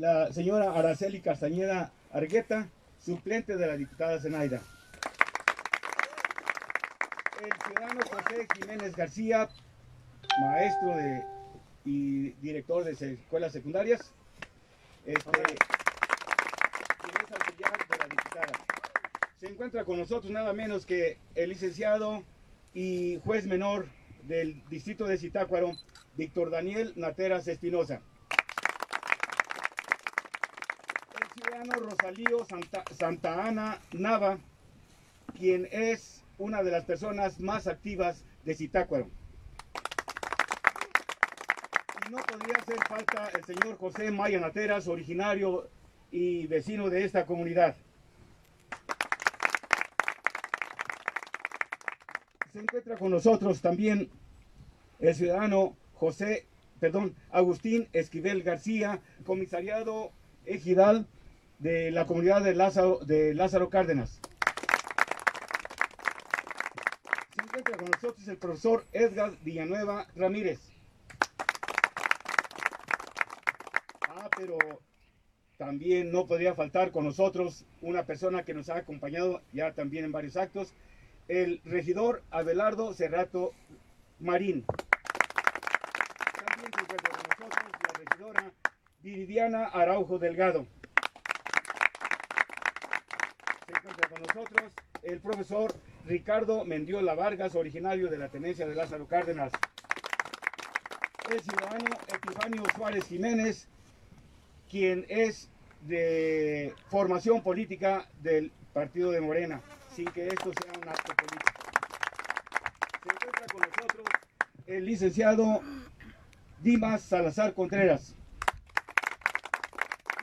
la señora Araceli Castañeda Argueta, suplente de la diputada Zenaida. El ciudadano José Jiménez García, maestro de, y director de escuelas secundarias. Este, quien es auxiliar de la diputada. Se encuentra con nosotros nada menos que el licenciado y juez menor del distrito de Zitácuaro, Víctor Daniel Nateras Espinosa. Rosalío Santa, Santa Ana Nava, quien es una de las personas más activas de Zitácuaro. Y no podría hacer falta el señor José Maya Nateras, originario y vecino de esta comunidad. Se encuentra con nosotros también el ciudadano José, perdón, Agustín Esquivel García, comisariado ejidal de la comunidad de Lázaro, de Lázaro Cárdenas. Se encuentra con nosotros el profesor Edgar Villanueva Ramírez. Ah, pero también no podría faltar con nosotros una persona que nos ha acompañado ya también en varios actos, el regidor Abelardo Cerrato Marín. También se encuentra con nosotros la regidora Viridiana Araujo Delgado. Se encuentra con nosotros el profesor Ricardo Mendiola Vargas, originario de la tenencia de Lázaro Cárdenas. El ciudadano Epifanio Suárez Jiménez, quien es de formación política del partido de Morena sin que esto sea un acto político. Se encuentra con nosotros el licenciado Dimas Salazar Contreras.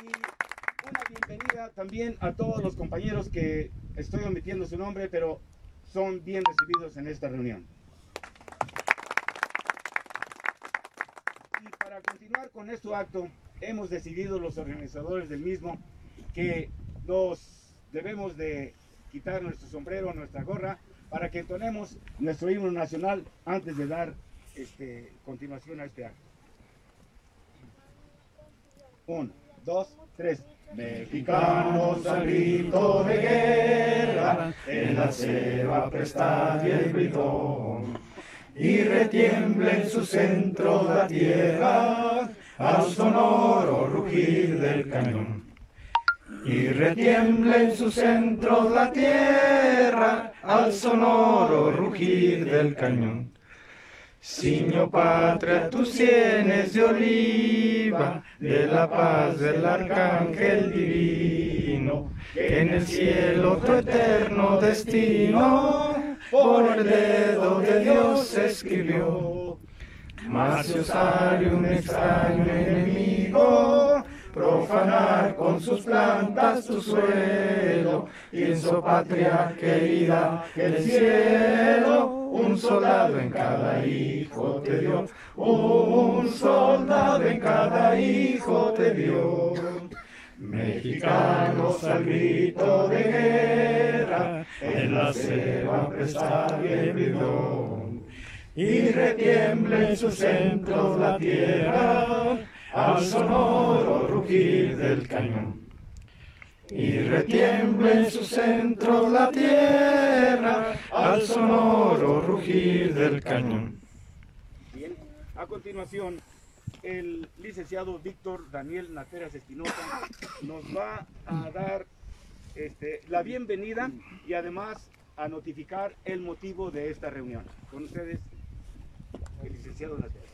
Y una bienvenida también a todos los compañeros que estoy omitiendo su nombre, pero son bien recibidos en esta reunión. Y para continuar con este acto, hemos decidido los organizadores del mismo que nos debemos de quitar nuestro sombrero, nuestra gorra, para que entonemos nuestro himno nacional antes de dar este, continuación a este acto. Uno, dos, tres. Mexicanos al grito de guerra, en la ceba prestad el bridón, y retiemble en su centro la tierra, al sonoro rugir del cañón y retiembla en su centro la tierra al sonoro rugir del cañón. Siño patria, tus sienes de oliva, de la paz del arcángel divino, que en el cielo tu eterno destino por el dedo de Dios escribió. Mas si os sale un extraño enemigo, profanar con sus plantas tu suelo, y en su patria querida el cielo, un soldado en cada hijo te dio, un soldado en cada hijo te dio. Mexicanos al grito de guerra, en la selva prestar el y retiemble en sus centros la tierra, al sonoro rugir del cañón. Y retiemble en su centro la tierra al sonoro rugir del cañón. Bien, a continuación, el licenciado Víctor Daniel Nateras Espinosa nos va a dar este, la bienvenida y además a notificar el motivo de esta reunión. Con ustedes, el licenciado Nateras.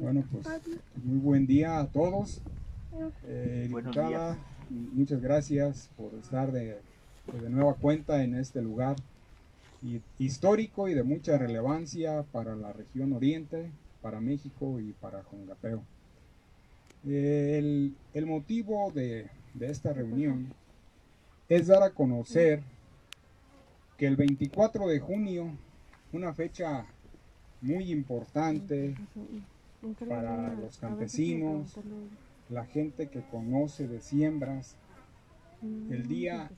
Bueno, pues muy buen día a todos. Eh, diputada, muchas gracias por estar de, pues, de nueva cuenta en este lugar y- histórico y de mucha relevancia para la región oriente, para México y para Jongapeo. Eh, el, el motivo de, de esta reunión es dar a conocer que el 24 de junio, una fecha muy importante para los campesinos, la gente que conoce de siembras, el día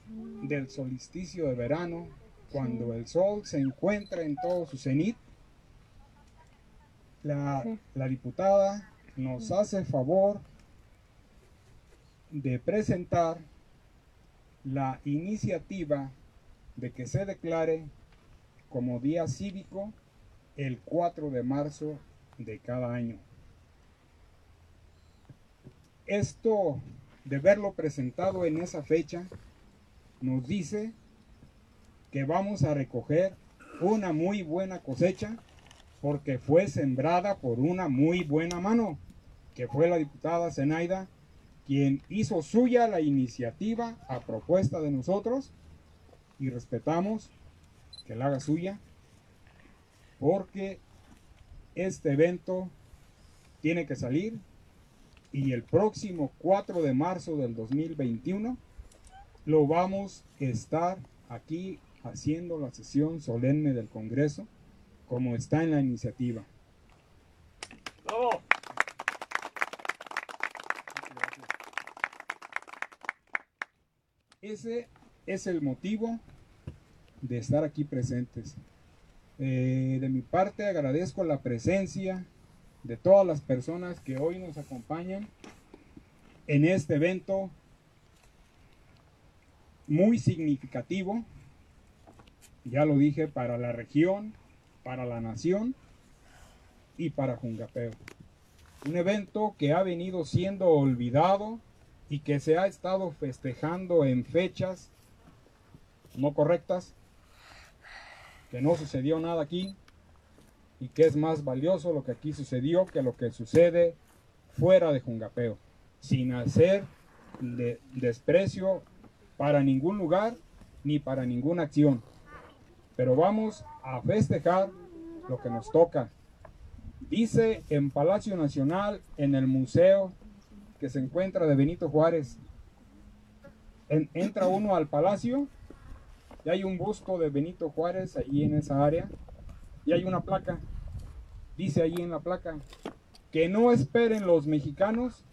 del solsticio de verano, cuando el sol se encuentra en todo su cenit, la, la diputada nos hace favor de presentar la iniciativa de que se declare como día cívico el 4 de marzo de cada año. Esto de verlo presentado en esa fecha nos dice que vamos a recoger una muy buena cosecha porque fue sembrada por una muy buena mano, que fue la diputada Zenaida, quien hizo suya la iniciativa a propuesta de nosotros y respetamos que la haga suya, porque este evento tiene que salir y el próximo 4 de marzo del 2021 lo vamos a estar aquí haciendo la sesión solemne del Congreso como está en la iniciativa. Ese es el motivo de estar aquí presentes. Eh, de mi parte agradezco la presencia de todas las personas que hoy nos acompañan en este evento muy significativo, ya lo dije, para la región, para la nación y para Jungapeo. Un evento que ha venido siendo olvidado y que se ha estado festejando en fechas no correctas, que no sucedió nada aquí y que es más valioso lo que aquí sucedió que lo que sucede fuera de Jungapeo, sin hacer desprecio para ningún lugar ni para ninguna acción. Pero vamos a festejar lo que nos toca. Dice en Palacio Nacional, en el museo que se encuentra de Benito Juárez, entra uno al palacio y hay un busto de Benito Juárez allí en esa área y hay una placa. Dice allí en la placa que no esperen los mexicanos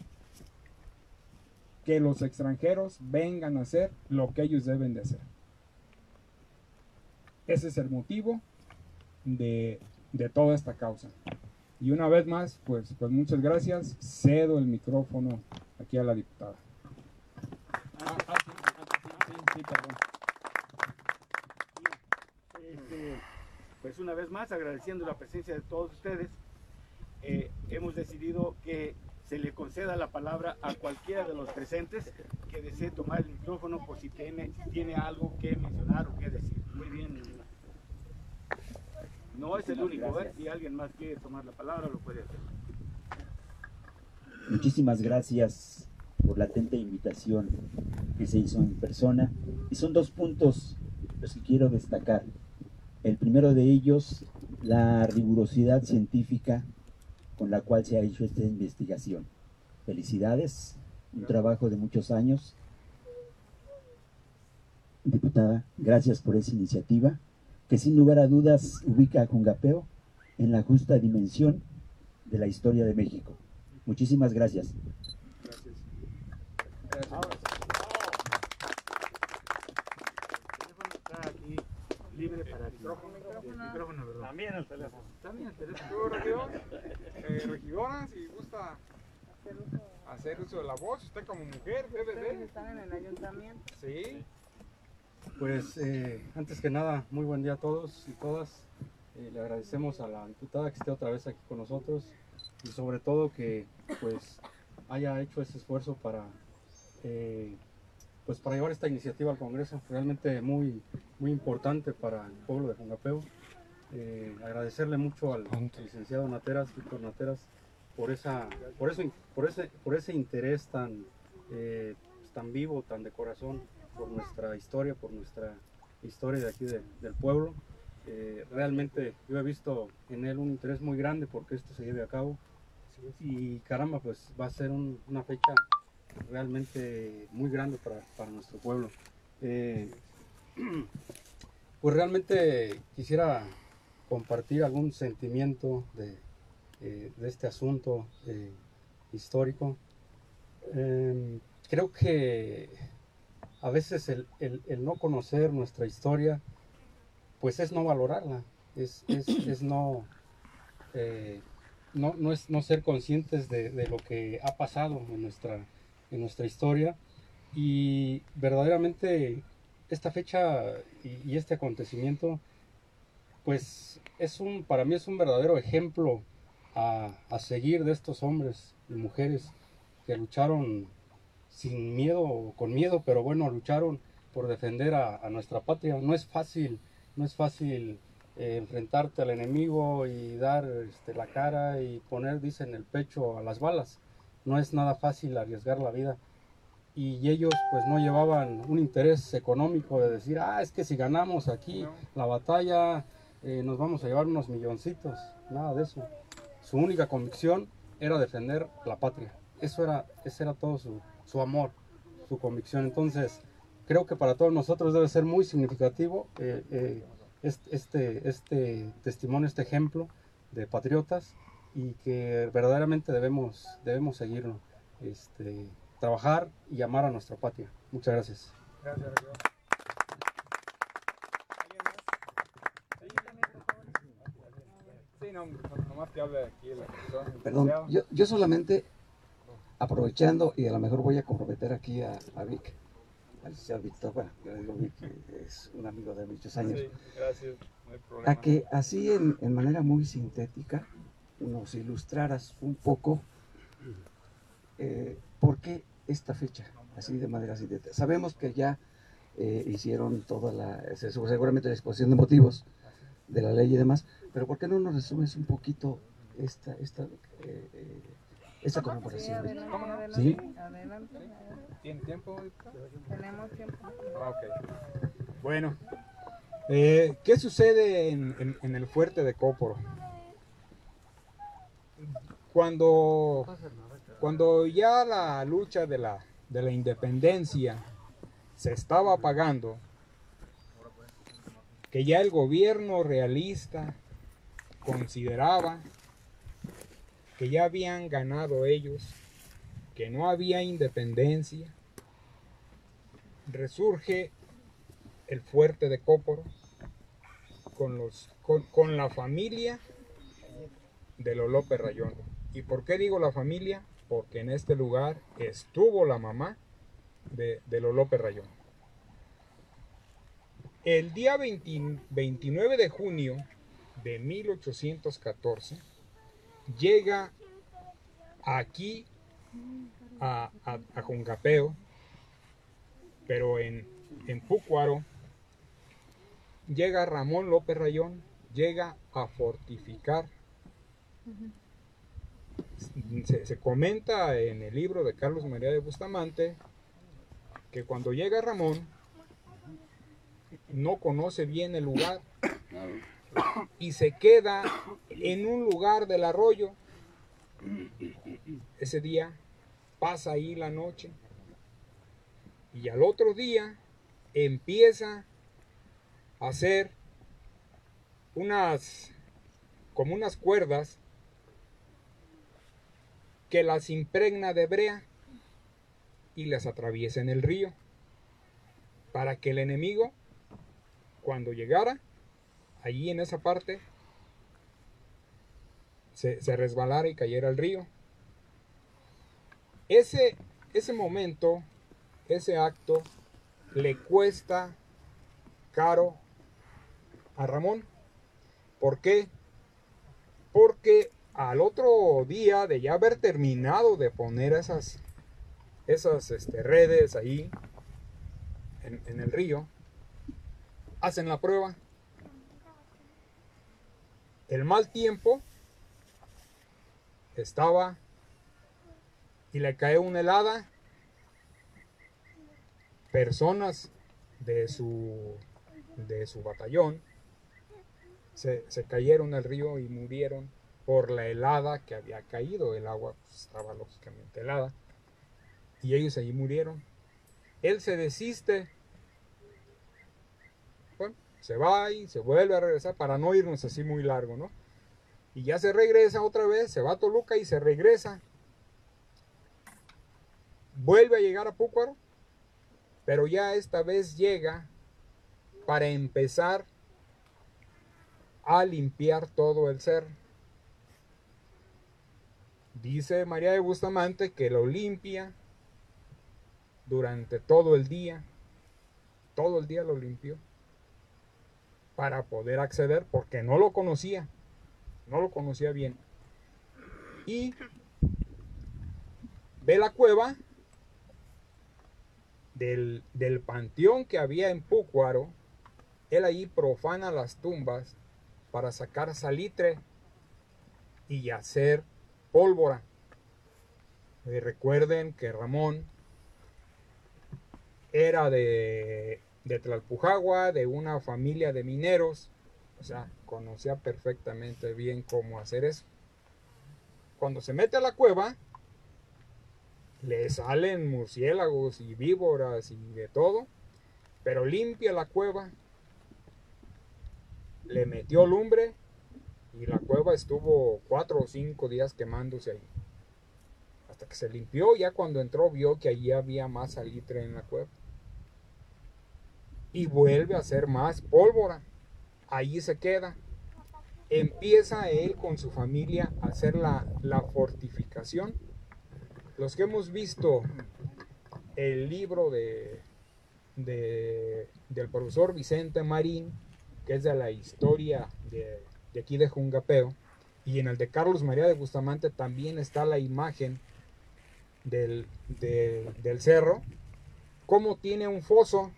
que los extranjeros vengan a hacer lo que ellos deben de hacer. Ese es el motivo de, toda esta causa. Y una vez más, pues, pues muchas gracias. Cedo el micrófono aquí a la diputada. Este, pues una vez más, agradeciendo la presencia de todos ustedes, eh, hemos decidido que se le conceda la palabra a cualquiera de los presentes que desee tomar el micrófono por si tiene, tiene algo que mencionar o que decir. Muy bien. No es el único, ¿eh? si alguien más quiere tomar la palabra lo puede hacer. Muchísimas gracias por la atenta invitación que se hizo en persona. Y son dos puntos los que quiero destacar. El primero de ellos, la rigurosidad científica con la cual se ha hecho esta investigación. Felicidades, un trabajo de muchos años. Diputada, gracias por esa iniciativa, que sin lugar a dudas ubica a Jungapeo en la justa dimensión de la historia de México. Muchísimas gracias. gracias. libre El micrófono, ¿verdad? También el teléfono. También el teléfono. ¿Tú, regidor? Eh, regidora, si gusta hacer uso de la voz, usted como mujer debe ¿Ustedes están en el ayuntamiento? Sí. Pues eh, antes que nada, muy buen día a todos y todas. Eh, le agradecemos a la diputada que esté otra vez aquí con nosotros y sobre todo que pues haya hecho ese esfuerzo para eh, pues para llevar esta iniciativa al Congreso, realmente muy, muy importante para el pueblo de Jungapeo. Eh, agradecerle mucho al licenciado Nateras, Víctor Nateras, por, esa, por, eso, por, ese, por ese interés tan, eh, tan vivo, tan de corazón por nuestra historia, por nuestra historia de aquí del pueblo. Eh, realmente yo he visto en él un interés muy grande porque esto se lleve a cabo y caramba pues va a ser una fecha realmente muy grande para, nuestro pueblo. Eh, pues realmente quisiera compartir algún sentimiento de, eh, este asunto eh, histórico. Em, creo que a veces el, no conocer nuestra historia, pues es no valorarla, es, es no no, no, es no ser conscientes de, de, lo que ha pasado en nuestra, en nuestra historia y verdaderamente esta fecha y, este acontecimiento pues es un para mí es un verdadero ejemplo a, a seguir de estos hombres y mujeres que lucharon sin miedo o con miedo pero bueno lucharon por defender a, a nuestra patria no es fácil no es fácil eh, enfrentarte al enemigo y dar este, la cara y poner, dicen, el pecho a las balas. No es nada fácil arriesgar la vida. Y ellos pues no llevaban un interés económico de decir, ah, es que si ganamos aquí la batalla eh, nos vamos a llevar unos milloncitos. Nada de eso. Su única convicción era defender la patria. Eso era, ese era todo su, su amor, su convicción. Entonces, creo que para todos nosotros debe ser muy significativo eh, eh, este, este testimonio, este ejemplo de patriotas y que verdaderamente debemos, debemos seguirlo, este, trabajar y amar a nuestra patria. Muchas gracias. Gracias, Perdón, yo, yo solamente aprovechando y a lo mejor voy a comprometer aquí a, a Vic al Víctor, bueno, yo digo que es un amigo de muchos años. Sí, gracias, no hay problema. A que así en, en, manera muy sintética nos ilustraras un poco eh, por qué esta fecha, así de manera sintética. Sabemos que ya eh, hicieron toda la, seguramente la exposición de motivos de la ley y demás, pero ¿por qué no nos resumes un poquito esta, esta eh, eh esta conmemoración. Sí, adelante, ¿Sí? adelante. ¿Tiene tiempo? Tenemos tiempo. Ah, ok. Bueno, eh, ¿qué sucede en, en, en, el fuerte de Cóporo? Cuando, cuando ya la lucha de la, de la independencia se estaba apagando, que ya el gobierno realista consideraba que ya habían ganado ellos, que no había independencia, resurge el fuerte de Cóporo con, los, con, la familia de López Rayón. ¿Y por qué digo la familia? Porque en este lugar estuvo la mamá de, de López Rayón. El día 29 de junio de 1814, llega aquí a, a, Juncapeo, pero en, en llega Ramón López Rayón, llega a fortificar. Se, comenta en el libro de Carlos María de Bustamante que cuando llega Ramón no conoce bien el lugar y se queda en un lugar del arroyo. Ese día pasa ahí la noche y al otro día empieza a hacer unas como unas cuerdas que las impregna de brea y las atraviesa en el río para que el enemigo cuando llegara allí en esa parte se, resbalara y cayera al río. Ese, ese momento, ese acto, le cuesta caro a Ramón. ¿Por qué? Porque al otro día de ya haber terminado de poner esas, esas este, redes ahí en, en el río, hacen la prueba el mal tiempo estaba y le cae una helada. Personas de su, de su batallón se, cayeron al río y murieron por la helada que había caído. El agua pues, estaba lógicamente helada. Y ellos allí murieron. Él se desiste se va y se vuelve a regresar para no irnos así muy largo, ¿no? Y ya se regresa otra vez, se va a Toluca y se regresa. Vuelve a llegar a Púcuaro, pero ya esta vez llega para empezar a limpiar todo el ser. Dice María de Bustamante que lo limpia durante todo el día. Todo el día lo limpió para poder acceder porque no lo conocía. No lo conocía bien. Y ve la cueva del, del panteón que había en Púcuaro. Él ahí profana las tumbas para sacar salitre y hacer pólvora. Y recuerden que Ramón era de, de Tlalpujagua, de una familia de mineros, o sea, conocía perfectamente bien cómo hacer eso. Cuando se mete a la cueva, le salen murciélagos y víboras y de todo, pero limpia la cueva, le metió lumbre y la cueva estuvo cuatro o cinco días quemándose ahí. Hasta que se limpió, ya cuando entró vio que allí había más salitre en la cueva. Y vuelve a hacer más pólvora. Allí se queda. Empieza él con su familia a hacer la, la fortificación. Los que hemos visto el libro de, de, del profesor Vicente Marín, que es de la historia de, de aquí de Jungapeo, y en el de Carlos María de Bustamante también está la imagen del, de- del cerro, como tiene un foso.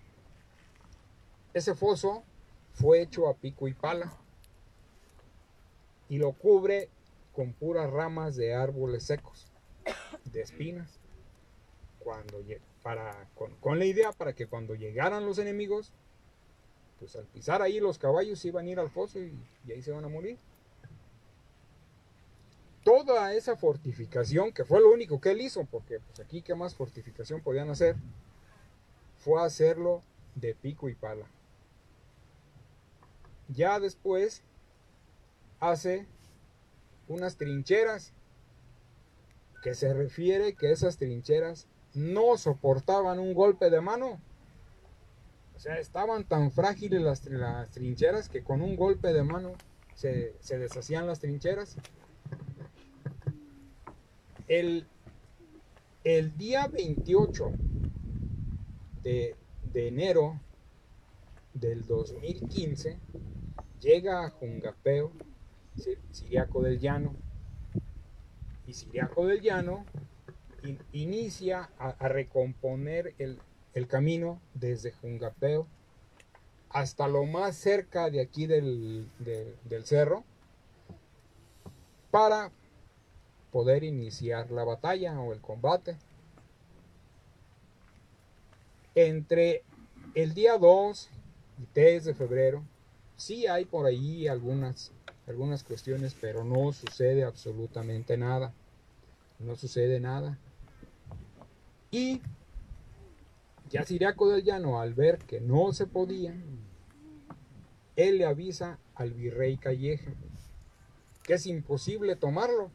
Ese foso fue hecho a pico y pala y lo cubre con puras ramas de árboles secos, de espinas, cuando, para, con, con la idea para que cuando llegaran los enemigos, pues al pisar ahí los caballos iban a ir al foso y, ahí se van a morir. Toda esa fortificación, que fue lo único que él hizo, porque pues aquí qué más fortificación podían hacer, fue hacerlo de pico y pala. Ya después hace unas trincheras, que se refiere que esas trincheras no soportaban un golpe de mano. O sea, estaban tan frágiles las, las trincheras que con un golpe de mano se, se deshacían las trincheras. El, el día 28 de, de enero del 2015 llega a Jungapeo Siriaco del Llano y Siriaco del Llano in- inicia a, a recomponer el, el camino desde Jungapeo hasta lo más cerca de aquí del, de- del cerro para poder iniciar la batalla o el combate. Entre el día 2 y 3 de febrero, sí hay por ahí algunas, algunas cuestiones, pero no sucede absolutamente nada. No sucede nada. Y ya Siriaco del Llano, al ver que no se podía, él le avisa al virrey Calleja que es imposible tomarlo.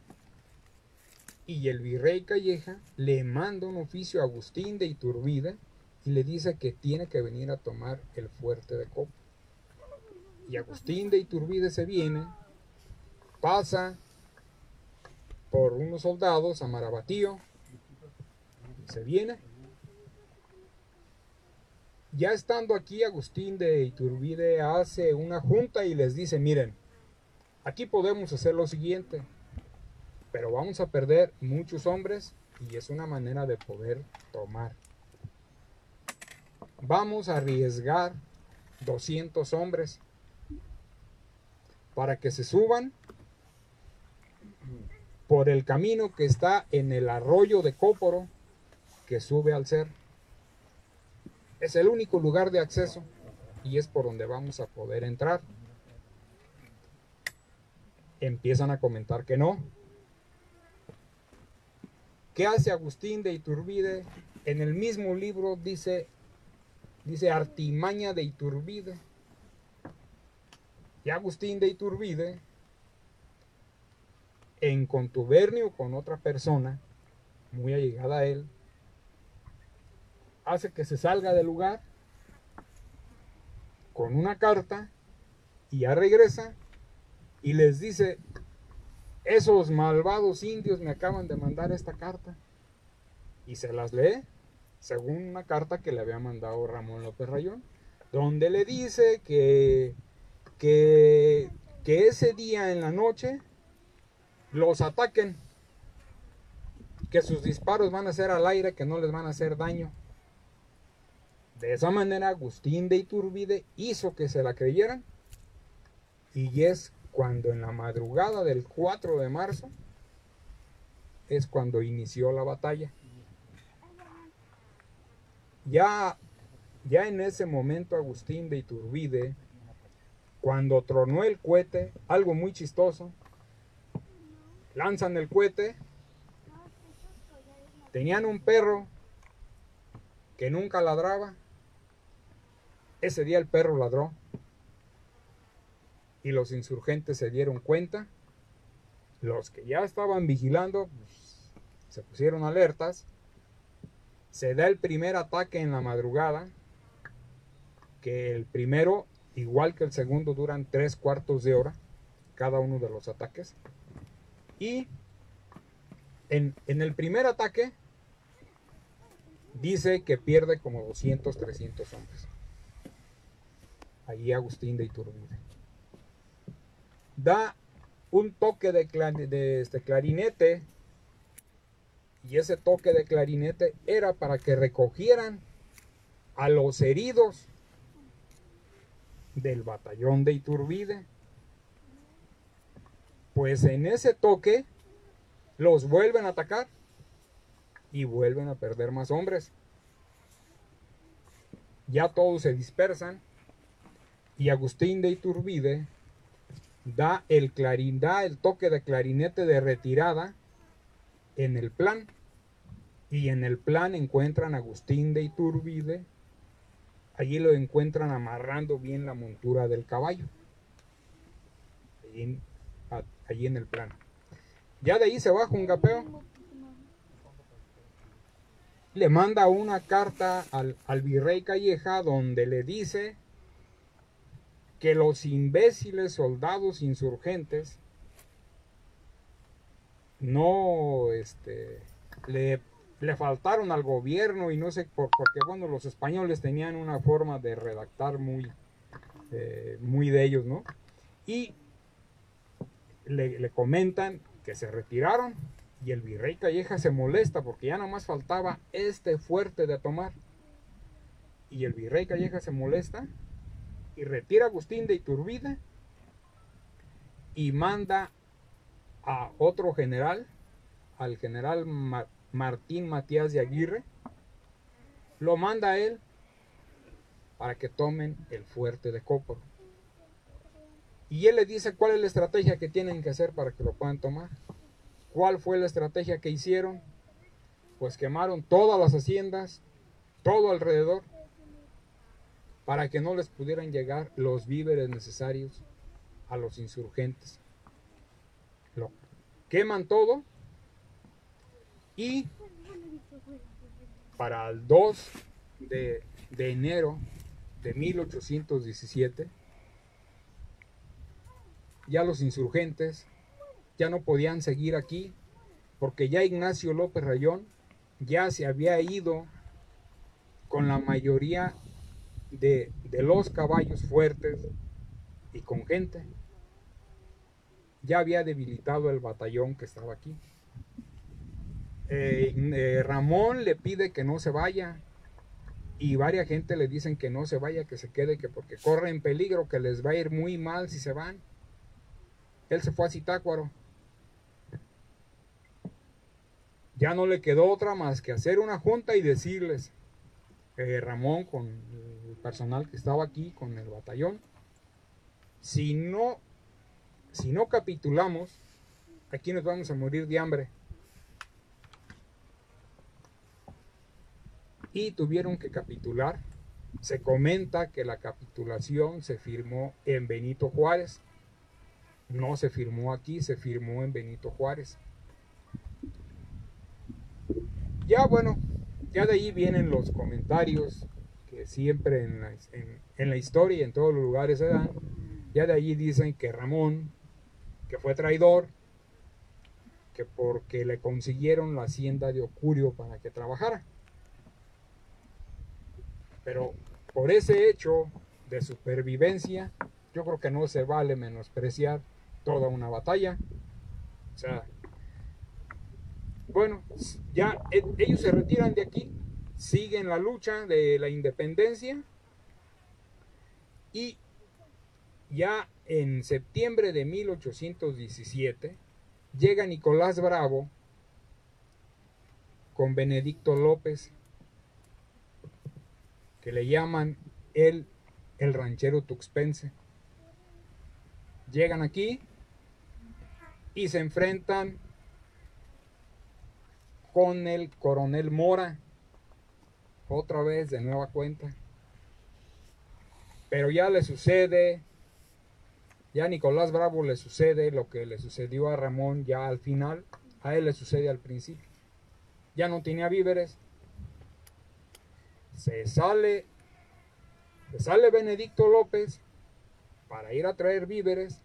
Y el virrey Calleja le manda un oficio a Agustín de Iturbide y le dice que tiene que venir a tomar el fuerte de Copa. Y Agustín de Iturbide se viene, pasa por unos soldados a Marabatío, se viene. Ya estando aquí, Agustín de Iturbide hace una junta y les dice, miren, aquí podemos hacer lo siguiente, pero vamos a perder muchos hombres y es una manera de poder tomar. Vamos a arriesgar 200 hombres para que se suban por el camino que está en el arroyo de Cóporo que sube al cerro. Es el único lugar de acceso y es por donde vamos a poder entrar. Empiezan a comentar que no. ¿Qué hace Agustín de Iturbide? En el mismo libro dice, dice artimaña de Iturbide. Y Agustín de Iturbide, en contubernio con otra persona, muy allegada a él, hace que se salga del lugar con una carta y ya regresa y les dice, esos malvados indios me acaban de mandar esta carta. Y se las lee, según una carta que le había mandado Ramón López Rayón, donde le dice que, que, que ese día en la noche los ataquen, que sus disparos van a ser al aire, que no les van a hacer daño. De esa manera, Agustín de Iturbide hizo que se la creyeran. Y es cuando en la madrugada del 4 de marzo es cuando inició la batalla. Ya, ya en ese momento Agustín de Iturbide, cuando tronó el cohete, algo muy chistoso, lanzan el cohete, tenían un perro que nunca ladraba, ese día el perro ladró y los insurgentes se dieron cuenta, los que ya estaban vigilando pues, se pusieron alertas, se da el primer ataque en la madrugada, que el primero, igual que el segundo, duran tres cuartos de hora cada uno de los ataques. Y en, en el primer ataque dice que pierde como 200, 300 hombres. Allí Agustín de Iturbide da un toque de, de este clarinete y ese toque de clarinete era para que recogieran a los heridos del batallón de Iturbide. Pues en ese toque los vuelven a atacar y vuelven a perder más hombres. Ya todos se dispersan y Agustín de Iturbide da el, clarín, da el toque de clarinete de retirada en el plan. Y en el plan encuentran a Agustín de Iturbide. Allí lo encuentran amarrando bien la montura del caballo. Allí, en el plan. Ya de ahí se va Jungapeo. Le manda una carta al, al virrey Calleja donde le dice que los imbéciles soldados insurgentes no este, le, faltaron al gobierno y no sé por, porque bueno los españoles tenían una forma de redactar muy eh, muy de ellos no y le, le, comentan que se retiraron y el virrey Calleja se molesta porque ya nada más faltaba este fuerte de tomar. Y el virrey Calleja se molesta y retira a Agustín de Iturbide y manda a otro general, al general Martín Matías de Aguirre, lo manda a él para que tomen el fuerte de Cóporo. Y él le dice cuál es la estrategia que tienen que hacer para que lo puedan tomar. ¿Cuál fue la estrategia que hicieron? Pues quemaron todas las haciendas, todo alrededor, para que no les pudieran llegar los víveres necesarios a los insurgentes. Lo queman todo y para el 2 de, de enero de 1817 ya los insurgentes ya no podían seguir aquí porque ya Ignacio López Rayón ya se había ido con la mayoría de, los caballos fuertes y con gente. Ya había debilitado el batallón que estaba aquí. Eh, eh, Ramón le pide que no se vaya y varias gente le dicen que no se vaya, que se quede, que porque corre en peligro, que les va a ir muy mal si se van. Él se fue a Citácuaro. Ya no le quedó otra más que hacer una junta y decirles, eh, Ramón con el personal que estaba aquí, con el batallón. Si no, si no capitulamos, aquí nos vamos a morir de hambre. Y tuvieron que capitular. Se comenta que la capitulación se firmó en Benito Juárez. No se firmó aquí, se firmó en Benito Juárez. Ya bueno, ya de ahí vienen los comentarios que siempre en la, historia y en todos los lugares se dan. Ya de allí dicen que Ramón, que fue traidor, que porque le consiguieron la hacienda de Ocurio para que trabajara. Pero por ese hecho de supervivencia, yo creo que no se vale menospreciar toda una batalla. O sea, bueno, ya e, ellos se retiran de aquí, siguen la lucha de la independencia y ya en septiembre de 1817 llega Nicolás Bravo con Benedicto López, que le llaman el, el ranchero tuxpense. Llegan aquí y se enfrentan con el coronel Mora, otra vez de nueva cuenta. Pero ya le sucede, ya a Nicolás Bravo le sucede lo que le sucedió a Ramón ya al final, a él le sucede al principio. Ya no tenía víveres. Se sale, se sale Benedicto López para ir a traer víveres.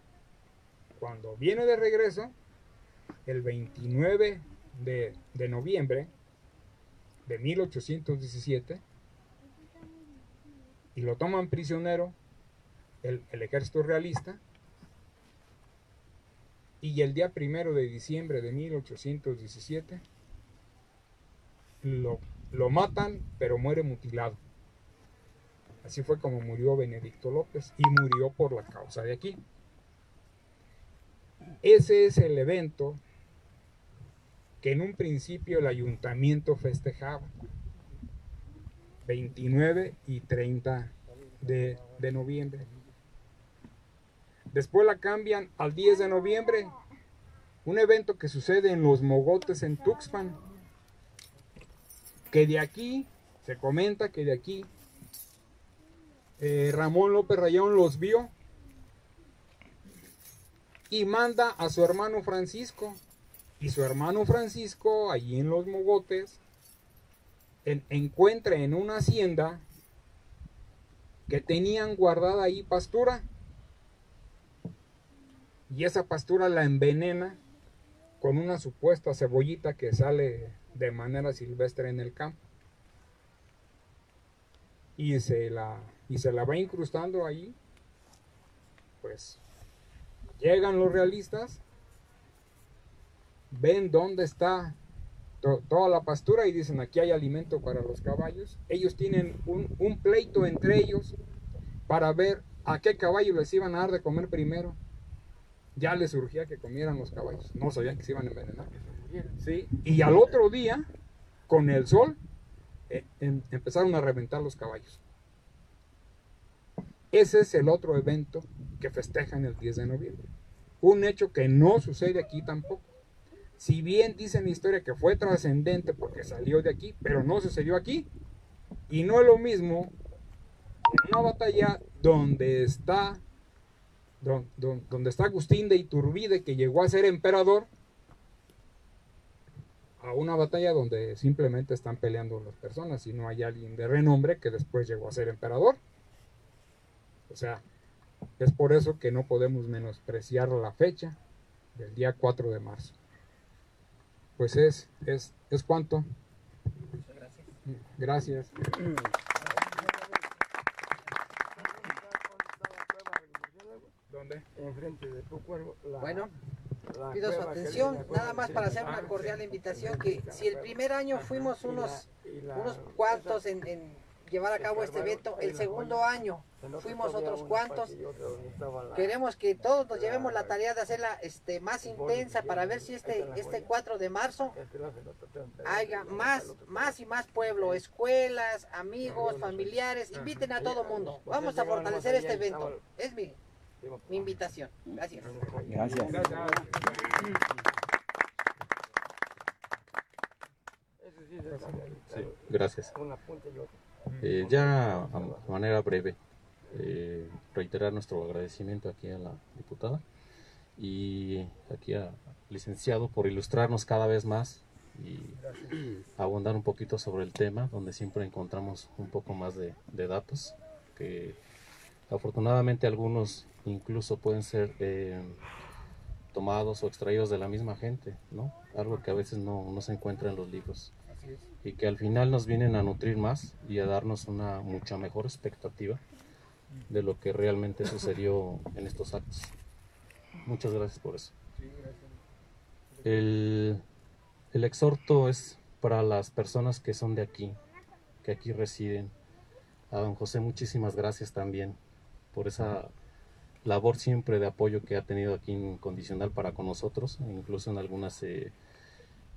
Cuando viene de regreso, el 29 de, de noviembre de 1817, y lo toman prisionero el, el, ejército realista y el día primero de diciembre de 1817 lo, lo matan pero muere mutilado. Así fue como murió Benedicto López y murió por la causa de aquí. Ese es el evento que en un principio el ayuntamiento festejaba 29 y 30 de, de, noviembre. Después la cambian al 10 de noviembre, un evento que sucede en los mogotes en Tuxpan, que de aquí, se comenta que de aquí, eh, Ramón López Rayón los vio y manda a su hermano Francisco. Y su hermano Francisco, allí en los mogotes, en, encuentra en una hacienda que tenían guardada ahí pastura. Y esa pastura la envenena con una supuesta cebollita que sale de manera silvestre en el campo. Y se la, y se la va incrustando ahí. Pues llegan los realistas, ven dónde está to toda la pastura y dicen aquí hay alimento para los caballos. Ellos tienen un, un, pleito entre ellos para ver a qué caballo les iban a dar de comer primero. Ya les surgía que comieran los caballos. No sabían que se iban a envenenar. ¿Sí? Y al otro día, con el sol, eh, em, empezaron a reventar los caballos. Ese es el otro evento que festejan el 10 de noviembre. Un hecho que no sucede aquí tampoco. Si bien dice la historia que fue trascendente porque salió de aquí, pero no sucedió aquí. Y no es lo mismo una batalla donde está donde está Agustín de Iturbide que llegó a ser emperador a una batalla donde simplemente están peleando las personas y no hay alguien de renombre que después llegó a ser emperador. O sea, es por eso que no podemos menospreciar la fecha del día 4 de marzo. Pues es, es, es cuanto. Muchas gracias. Gracias. ¿Dónde? Enfrente de tu cuervo. La, Bueno, la pido su atención, nada más para hacer una cordial invitación que si el primer año fuimos unos, unos cuantos en, en llevar a cabo este evento, el segundo joya. año fuimos otros cuantos. Queremos que todos nos la- llevemos la tarea de hacerla este, más intensa para ver si este, este 4 de marzo haya más, más y más pueblo, escuelas, amigos, familiares, inviten a todo mundo. Vamos a fortalecer este evento. Es mi, mi invitación. Gracias. Gracias. Sí, gracias. Eh, ya a manera breve, eh, reiterar nuestro agradecimiento aquí a la diputada y aquí al licenciado por ilustrarnos cada vez más y abundar un poquito sobre el tema, donde siempre encontramos un poco más de, de datos, que afortunadamente algunos incluso pueden ser eh, tomados o extraídos de la misma gente, ¿no? Algo que a veces no, no se encuentra en los libros. Y que al final nos vienen a nutrir más y a darnos una mucha mejor expectativa de lo que realmente sucedió en estos actos. Muchas gracias por eso. El, el exhorto es para las personas que son de aquí, que aquí residen. A don José muchísimas gracias también por esa labor siempre de apoyo que ha tenido aquí incondicional para con nosotros, incluso en algunas eh,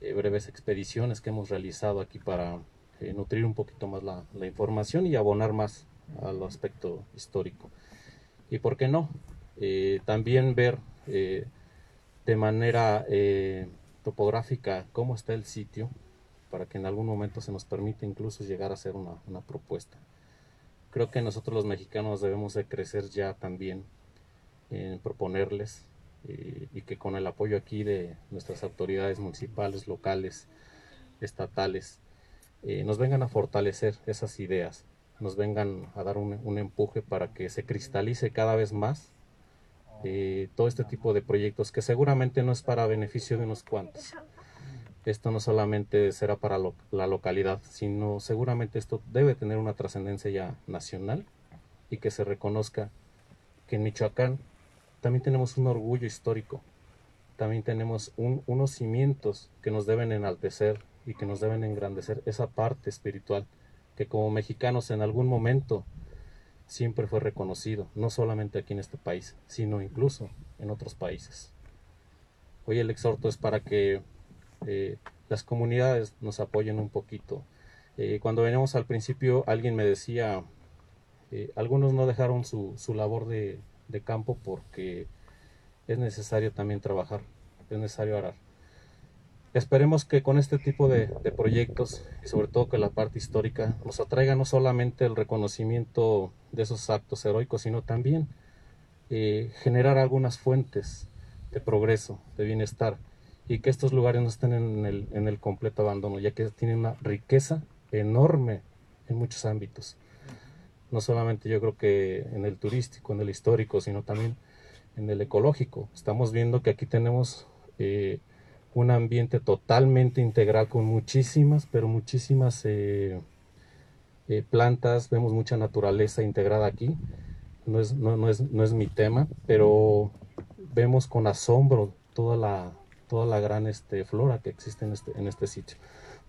eh, breves expediciones que hemos realizado aquí para eh, nutrir un poquito más la, la, información y abonar más al aspecto histórico. Y por qué no, también ver de manera topográfica cómo está el sitio, para que en algún momento se nos permita incluso llegar a hacer una, una propuesta. Creo que nosotros los mexicanos debemos de crecer ya también en proponerles eh, y que con el apoyo aquí de nuestras autoridades municipales, locales, estatales, eh, nos vengan a fortalecer esas ideas, nos vengan a dar un, empuje para que se cristalice cada vez más eh, todo este tipo de proyectos que seguramente no es para beneficio de unos cuantos. Esto no solamente será para la localidad, sino seguramente esto debe tener una trascendencia ya nacional y que se reconozca que en Michoacán también tenemos un orgullo histórico, también tenemos un, unos cimientos que nos deben enaltecer y que nos deben engrandecer esa parte espiritual que como mexicanos en algún momento siempre fue reconocido, no solamente aquí en este país, sino incluso en otros países. Hoy el exhorto es para que eh, las comunidades nos apoyen un poquito. Eh, cuando veníamos al principio, alguien me decía, eh, algunos no dejaron su, su labor de, de campo porque es necesario también trabajar, es necesario arar. Esperemos que con este tipo de, proyectos y sobre todo que la parte histórica nos atraiga no solamente el reconocimiento de esos actos heroicos, sino también eh, generar algunas fuentes de progreso, de bienestar y que estos lugares no estén en el, en el completo abandono, ya que tienen una riqueza enorme en muchos ámbitos no solamente yo creo que en el turístico, en el histórico, sino también en el ecológico. Estamos viendo que aquí tenemos eh, un ambiente totalmente integral con muchísimas, pero muchísimas eh, eh, plantas, vemos mucha naturaleza integrada aquí. No es, no, es, no es mi tema, pero vemos con asombro toda la, toda la gran este, flora que existe en este, en este sitio.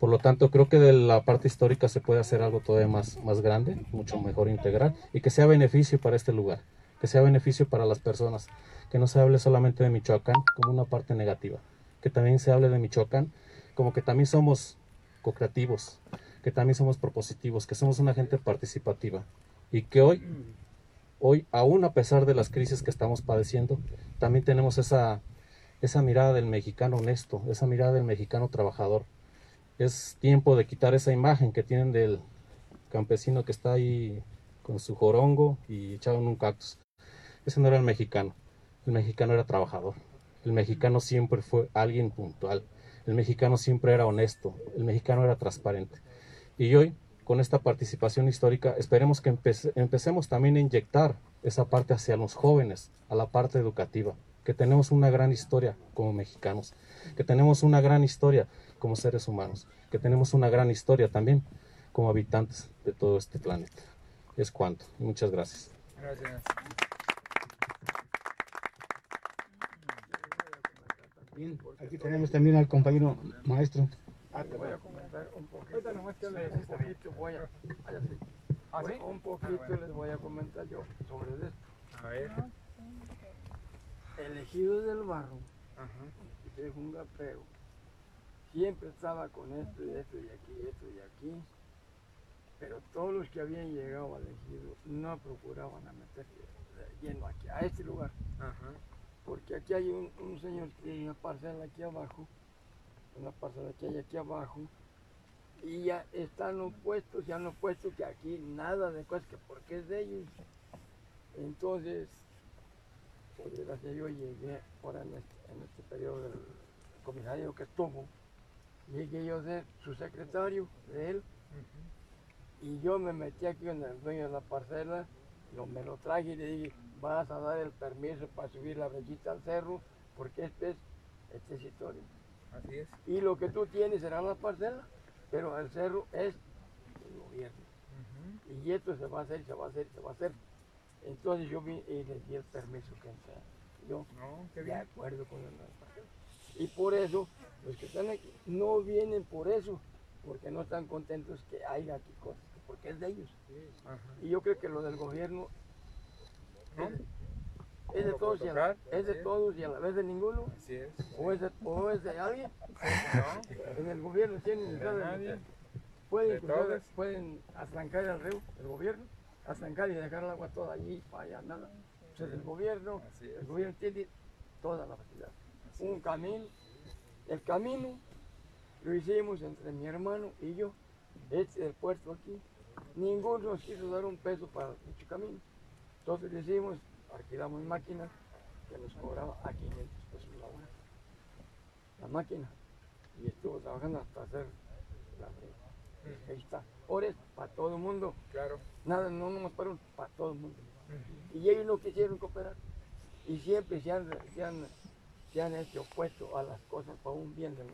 Por lo tanto, creo que de la parte histórica se puede hacer algo todavía más, más grande, mucho mejor integral y que sea beneficio para este lugar, que sea beneficio para las personas, que no se hable solamente de Michoacán como una parte negativa, que también se hable de Michoacán como que también somos co-creativos, que también somos propositivos, que somos una gente participativa y que hoy, hoy, aún a pesar de las crisis que estamos padeciendo, también tenemos esa, esa mirada del mexicano honesto, esa mirada del mexicano trabajador, es tiempo de quitar esa imagen que tienen del campesino que está ahí con su jorongo y echado en un cactus. Ese no era el mexicano. El mexicano era trabajador. El mexicano siempre fue alguien puntual. El mexicano siempre era honesto. El mexicano era transparente. Y hoy, con esta participación histórica, esperemos que empecemos también a inyectar esa parte hacia los jóvenes, a la parte educativa, que tenemos una gran historia como mexicanos, que tenemos una gran historia como seres humanos, que tenemos una gran historia también como habitantes de todo este planeta. Es cuanto. Muchas gracias. Gracias. Bien, aquí tenemos también al compañero maestro. Ah, te voy a comentar un poquito. Un poquito, voy a, ¿Ah, un poquito les voy a comentar yo sobre esto. A ver. Elegido del barro, Ajá. es un gapeo siempre estaba con esto y esto y aquí, esto y aquí, pero todos los que habían llegado al ejido no procuraban a meterse lleno aquí, a este lugar. Porque aquí hay un, señor que tiene una parcela aquí abajo, una parcela que hay aquí abajo, y ya están opuestos, ya han opuesto que aquí nada de cosas, que porque es de ellos. Entonces, por desgracia yo llegué ahora en este, en este periodo del comisario que estuvo, llegué yo a ser su secretario de él. Y yo me metí aquí con el dueño de la parcela, lo, me lo traje y le dije, vas a dar el permiso para subir la brechita al cerro porque este es, este es historia. Así es. Y lo que tú tienes será la parcela, pero el cerro es el gobierno. Y esto se va a hacer, se va a hacer, se va a hacer. Entonces yo vi y les di el permiso que entrara. Yo, No, de acuerdo con el. Y por eso, los que están aquí no vienen por eso, porque no están contentos que haya aquí cosas, porque es de ellos. Ajá. Y yo creo que lo del gobierno ¿No? es, de todos y a la, tocar, es de así es. todos y a la vez de ninguno. Así es. O es de, o es de alguien. ¿No? En el gobierno tienen De entrada, nadie. pueden, De cruzar- pueden atrancar el río, el gobierno, atrancar y dejar el agua toda allí, para allá, nada. O sea, el gobierno, el gobierno tiene toda la facilidad. Un camino, el camino lo hicimos entre mi hermano y yo, este del puerto aquí. Ninguno nos quiso dar un peso para dicho camino. Entonces lo hicimos, alquilamos máquinas que nos cobraba a 500 pesos la hora. La máquina. Y estuvo trabajando hasta hacer la. Ahí está. Ores para todo el mundo. Claro. Nada, no nomás para uno, para todo el mundo. Y ellos no quisieron cooperar. Y siempre se han, se han, se han hecho opuesto a las cosas para un bien de los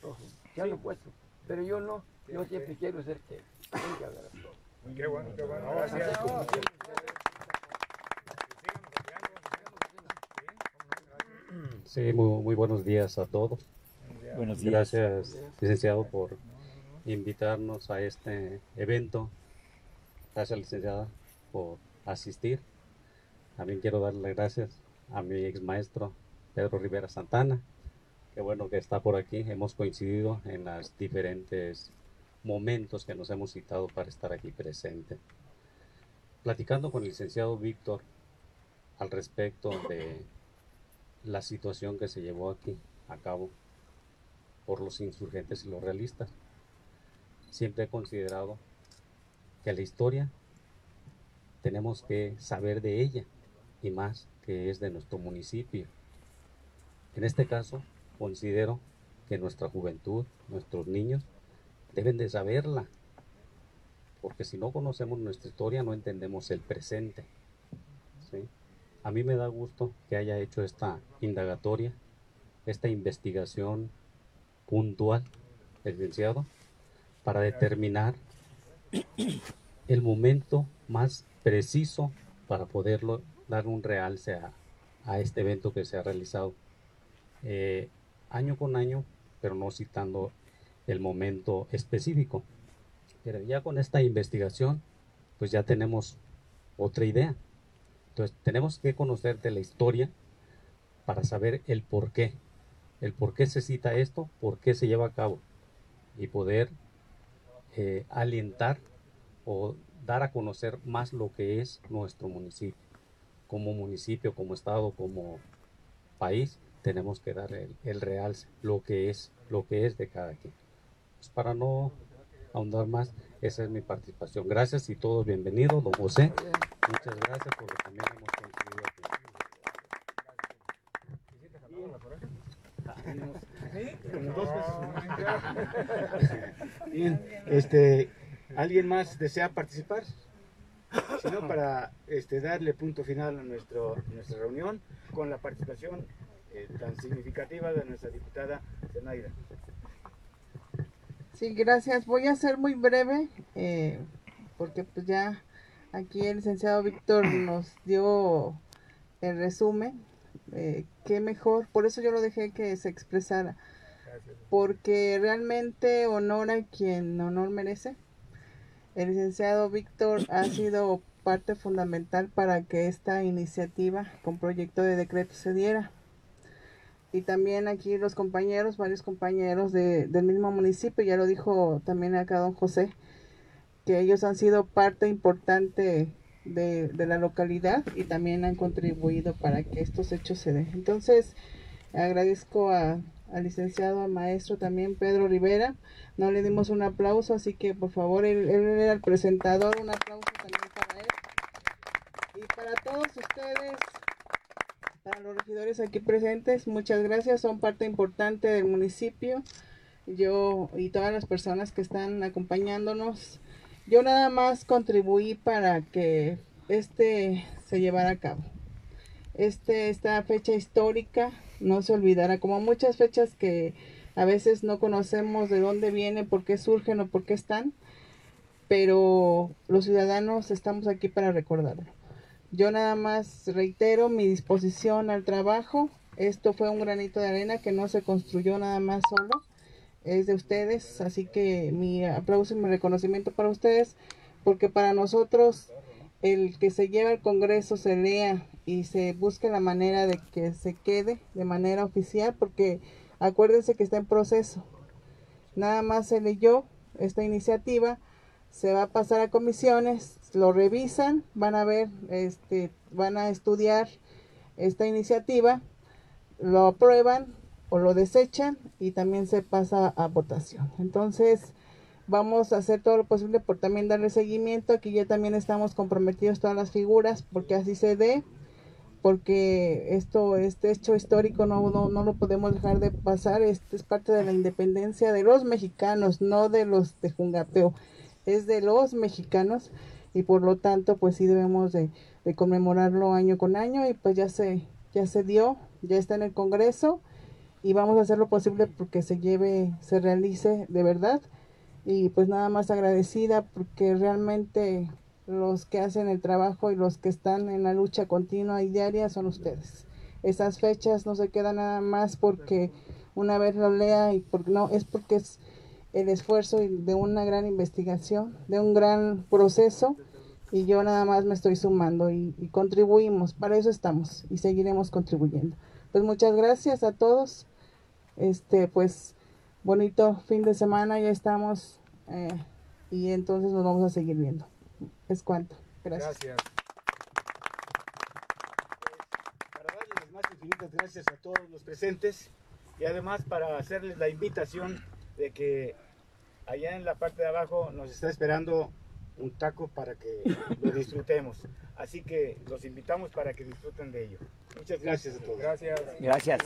todos. Se han opuesto. Pero yo no. Yo Sí, siempre sí. quiero ser que. Qué bueno, qué bueno. Gracias. Sí, muy, muy buenos días a todos. Buenos días. Gracias, licenciado, por invitarnos a este evento. Gracias, licenciada, por asistir. También quiero darle las gracias a mi ex maestro Pedro Rivera Santana. Qué bueno que está por aquí. Hemos coincidido en los diferentes momentos que nos hemos citado para estar aquí presente. Platicando con el licenciado Víctor al respecto de la situación que se llevó aquí a cabo por los insurgentes y los realistas. Siempre he considerado que la historia tenemos que saber de ella y más que es de nuestro municipio. En este caso, considero que nuestra juventud, nuestros niños, deben de saberla, porque si no conocemos nuestra historia no entendemos el presente. ¿sí? A mí me da gusto que haya hecho esta indagatoria, esta investigación puntual, licenciado, para determinar el momento más preciso para poderlo dar un realce a, a este evento que se ha realizado eh, año con año, pero no citando el momento específico. Pero ya con esta investigación, pues ya tenemos otra idea. Entonces tenemos que conocer de la historia para saber el por qué, el por qué se cita esto, por qué se lleva a cabo y poder eh, alentar o dar a conocer más lo que es nuestro municipio. Como municipio, como estado, como país, tenemos que dar el, el realce, lo que es, lo que es de cada quien. Pues para no ahondar más, esa es mi participación. Gracias y todos bienvenidos, don José. Muchas gracias porque también hemos coincidido aquí. Bien, este, ¿alguien más desea participar? Si no, para este, darle punto final a nuestro, nuestra reunión con la participación eh, tan significativa de nuestra diputada Zenaida. Sí, gracias. Voy a ser muy breve eh, porque pues ya aquí el licenciado Víctor nos dio el resumen. Eh, qué mejor, por eso yo lo dejé que se expresara, porque realmente honor a quien honor merece. El licenciado Víctor ha sido parte fundamental para que esta iniciativa con proyecto de decreto se diera y también aquí los compañeros, varios compañeros de, del mismo municipio, ya lo dijo también acá don José, que ellos han sido parte importante de, de la localidad y también han contribuido para que estos hechos se den. Entonces, agradezco a, al licenciado, al maestro también, Pedro Rivera. No le dimos un aplauso, así que por favor, él, él era el presentador, un aplauso también. Y para todos ustedes, para los regidores aquí presentes, muchas gracias, son parte importante del municipio. Yo y todas las personas que están acompañándonos, yo nada más contribuí para que este se llevara a cabo. este, esta fecha histórica no se olvidará, como muchas fechas que a veces no conocemos de dónde vienen, por qué surgen o por qué están, pero los ciudadanos estamos aquí para recordarlo. Yo nada más reitero mi disposición al trabajo. Esto fue un granito de arena que no se construyó nada más solo, es de ustedes, así que mi aplauso y mi reconocimiento para ustedes, porque para nosotros el que se lleve al Congreso se lea y se busque la manera de que se quede de manera oficial, porque acuérdense que está en proceso. Nada más se leyó esta iniciativa, se va a pasar a comisiones, lo revisan, van a ver, este, van a estudiar esta iniciativa, lo aprueban o lo desechan y también se pasa a votación. Entonces, vamos a hacer todo lo posible por también darle seguimiento. Aquí ya también estamos comprometidos todas las figuras porque así se dé, porque esto, este hecho histórico no, no, no lo podemos dejar de pasar. Este es parte de la independencia de los mexicanos, no de los de Jungapeo, es de los mexicanos y por lo tanto pues sí debemos de, conmemorarlo año con año y pues ya se, ya se dio, ya está en el Congreso y vamos a hacer lo posible porque se lleve, se realice de verdad y pues nada más agradecida porque realmente los que hacen el trabajo y los que están en la lucha continua y diaria son ustedes. Esas fechas no se quedan nada más porque una vez lo lea y porque no, es porque es el esfuerzo de una gran investigación, de un gran proceso y yo nada más me estoy sumando y, contribuimos, para eso estamos y seguiremos contribuyendo. Pues muchas gracias a todos. Este, pues bonito fin de semana, ya estamos eh, y entonces nos vamos a seguir viendo. Es cuanto. Gracias. Gracias. Para más infinitas gracias a todos los presentes y además para hacerles la invitación de que allá en la parte de abajo nos está esperando un taco para que lo disfrutemos. Así que los invitamos para que disfruten de ello. Muchas gracias a todos. Gracias. Gracias.